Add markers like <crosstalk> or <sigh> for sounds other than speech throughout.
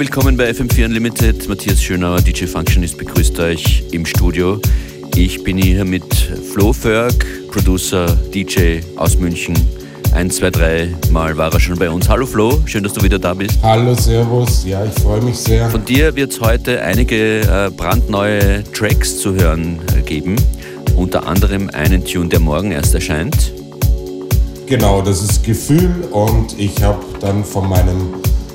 willkommen bei FM4 Unlimited. Matthias Schönauer, DJ Functionist, begrüßt euch im Studio. Ich bin hier mit Flo Ferg, Producer, DJ aus München. Ein, zwei, drei Mal war er schon bei uns. Hallo Flo, schön, dass du wieder da bist. Hallo, Servus, ja, ich freue mich sehr. Von dir wird es heute einige äh, brandneue Tracks zu hören äh, geben. Unter anderem einen Tune, der morgen erst erscheint. Genau, das ist Gefühl und ich habe dann von meinem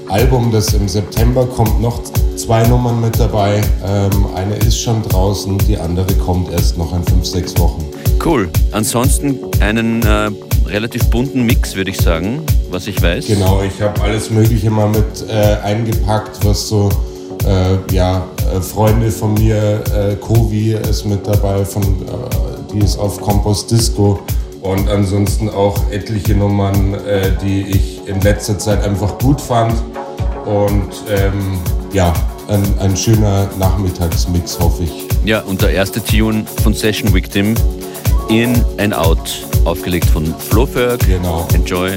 Album, das im September kommt, noch zwei Nummern mit dabei. Ähm, eine ist schon draußen, die andere kommt erst noch in fünf, sechs Wochen. Cool. Ansonsten einen äh, relativ bunten Mix, würde ich sagen, was ich weiß. Genau, ich habe alles Mögliche mal mit äh, eingepackt, was so, äh, ja, äh, Freunde von mir, äh, Kovi ist mit dabei, von, äh, die ist auf Compost Disco und ansonsten auch etliche Nummern, äh, die ich in letzter Zeit einfach gut fand. Und ähm, ja, ein, ein schöner Nachmittagsmix, hoffe ich. Ja, und der erste Tune von Session Victim, In and Out, aufgelegt von Flo Ferg. Genau. Enjoy.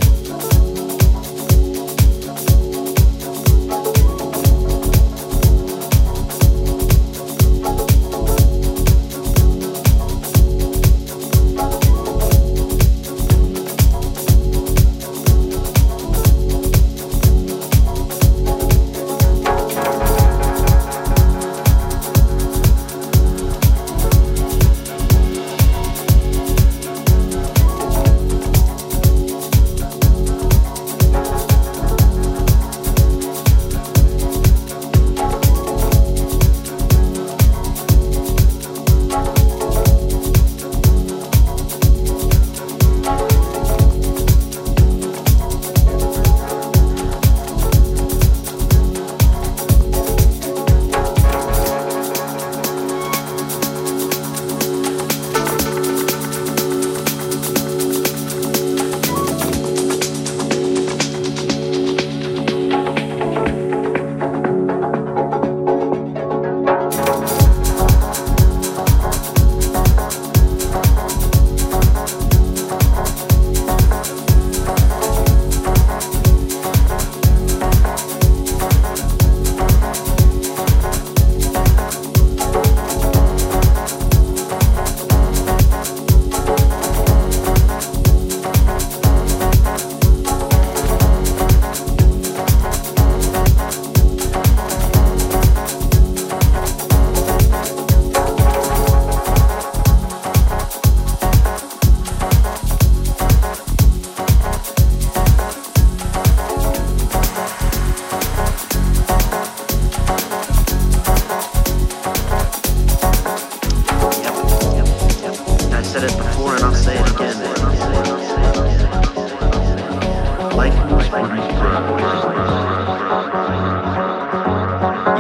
You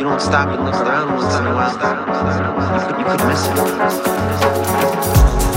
don't stop and look around once in a while. You could, you could miss it.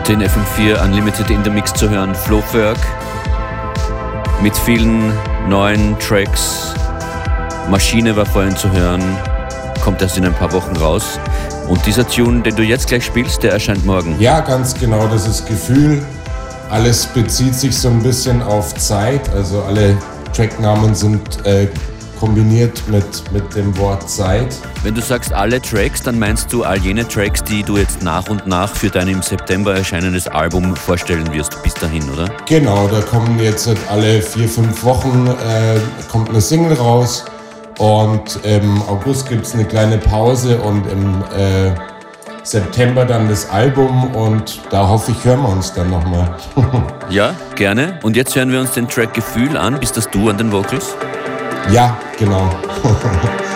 Heute in FM4 Unlimited in the Mix zu hören, Flowwerk mit vielen neuen Tracks. Maschine war vorhin zu hören, kommt erst in ein paar Wochen raus. Und dieser Tune, den du jetzt gleich spielst, der erscheint morgen. Ja, ganz genau, das ist Gefühl. Alles bezieht sich so ein bisschen auf Zeit, also alle Tracknamen sind äh, kombiniert mit, mit dem Wort Zeit. Wenn du sagst alle Tracks, dann meinst du all jene Tracks, die du jetzt nach und nach für dein im September erscheinendes Album vorstellen wirst, bis dahin, oder? Genau, da kommen jetzt halt alle vier, fünf Wochen äh, kommt eine Single raus und im August gibt es eine kleine Pause und im äh, September dann das Album und da hoffe ich, hören wir uns dann nochmal. <laughs> Ja, gerne. Und jetzt hören wir uns den Track Gefühl an. Bist das du an den Vocals? Ja, genau. <laughs>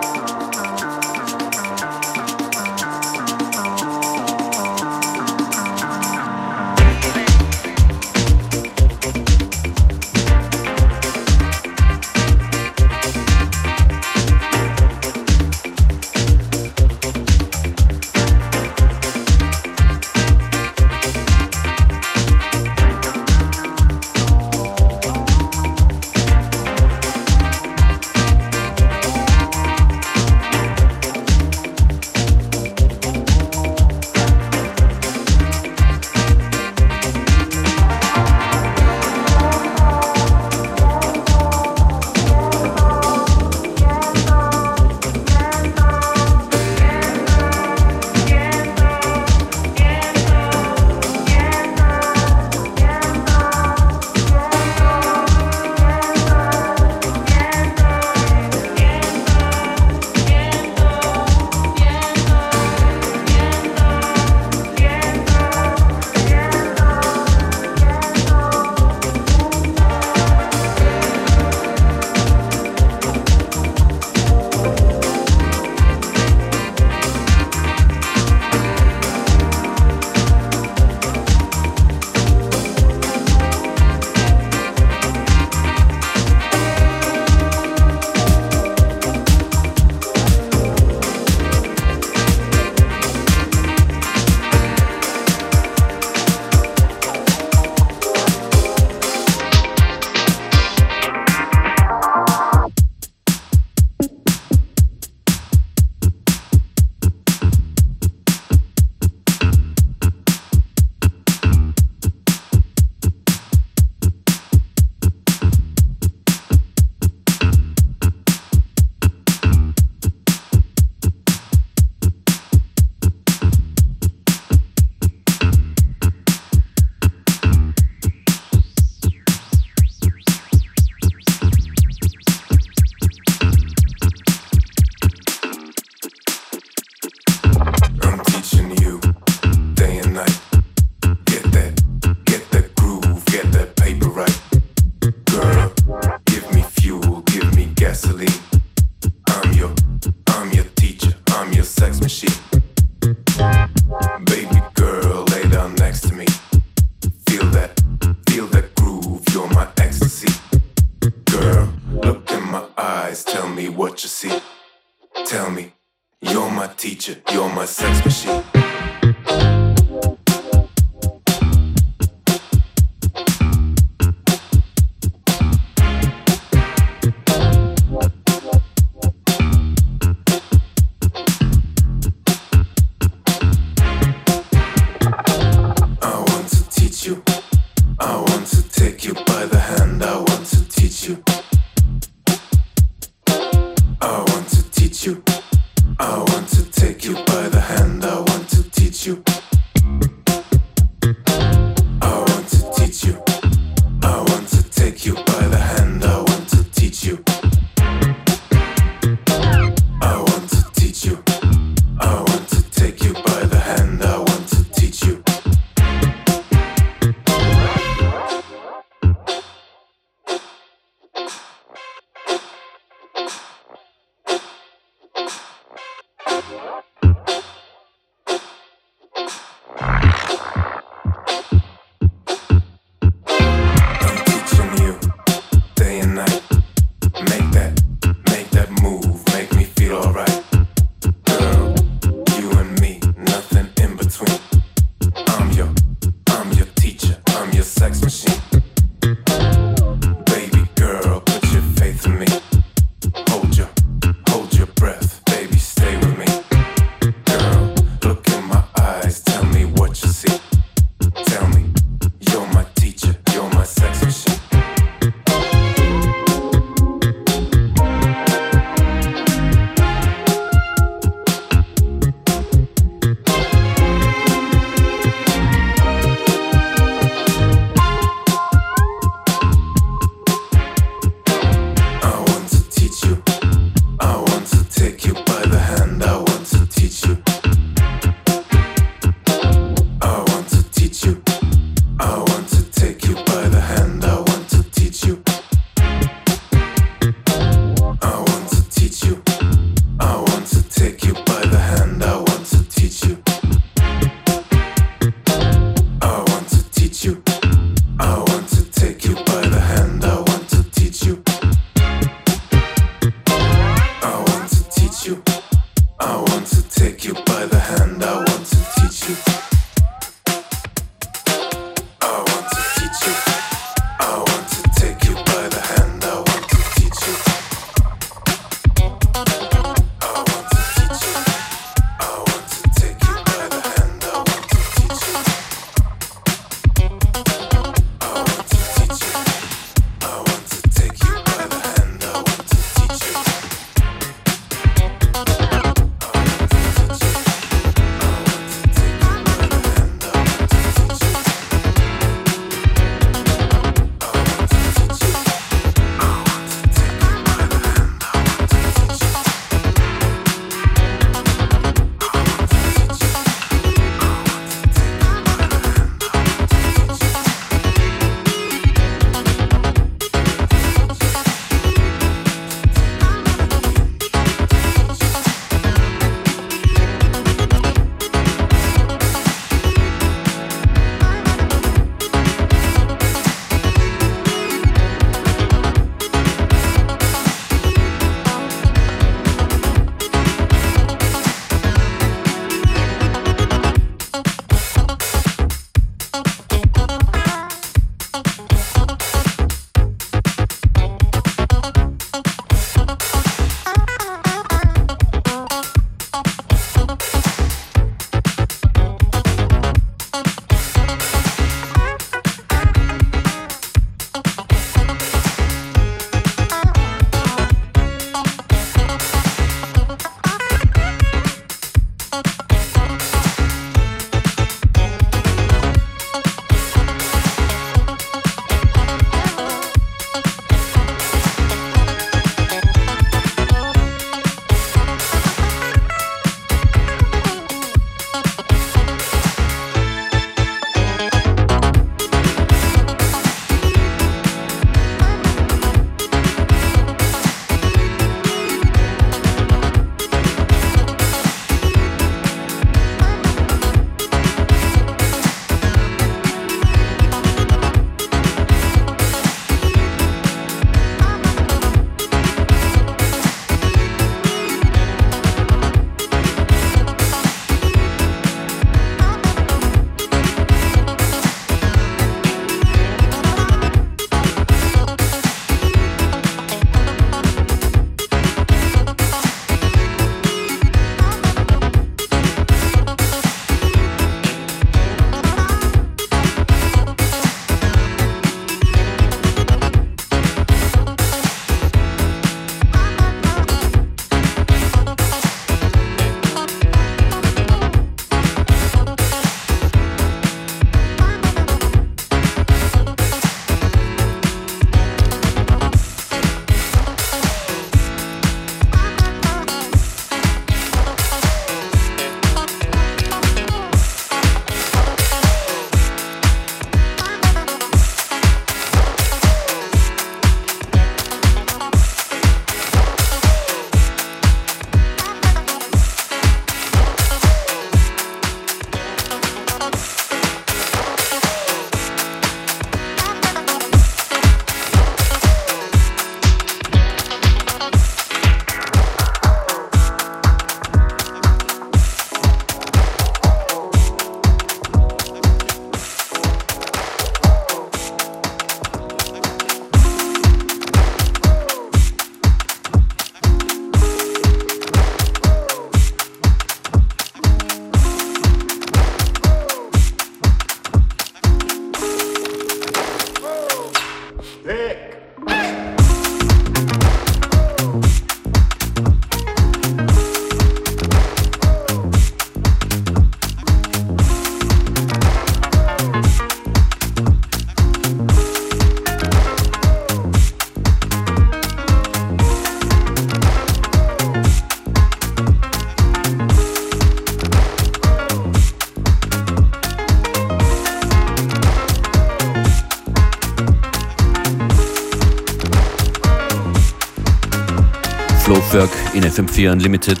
Flowwerk in FM4 Unlimited.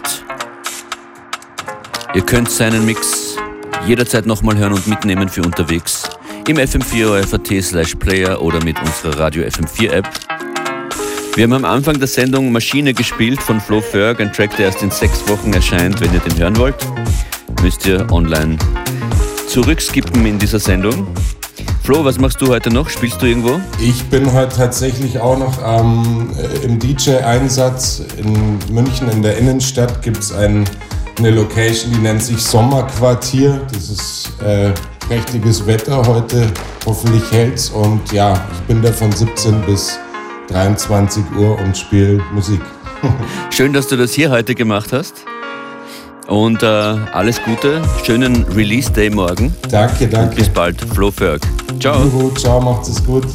Ihr könnt seinen Mix jederzeit nochmal hören und mitnehmen für unterwegs im FM4 FAT slash Player oder mit unserer Radio FM4 App. Wir haben am Anfang der Sendung Maschine gespielt von Flo Ferg, ein Track, der erst in sechs Wochen erscheint. Wenn ihr den hören wollt, müsst ihr online zurückskippen in dieser Sendung. Flo, was machst du heute noch? Spielst du irgendwo? Ich bin heute tatsächlich auch noch ähm, im DJ-Einsatz. In München in der Innenstadt gibt es ein, eine Location, die nennt sich Sommerquartier. Das ist äh, prächtiges Wetter heute. Hoffentlich hält's. Und ja, ich bin da von 17 bis 23 Uhr und spiele Musik. <laughs> Schön, dass du das hier heute gemacht hast. Und äh, alles Gute, schönen Release Day morgen. Danke, danke. Bis bald, Flo Ferg. Ciao. Juhu, ciao, macht es gut.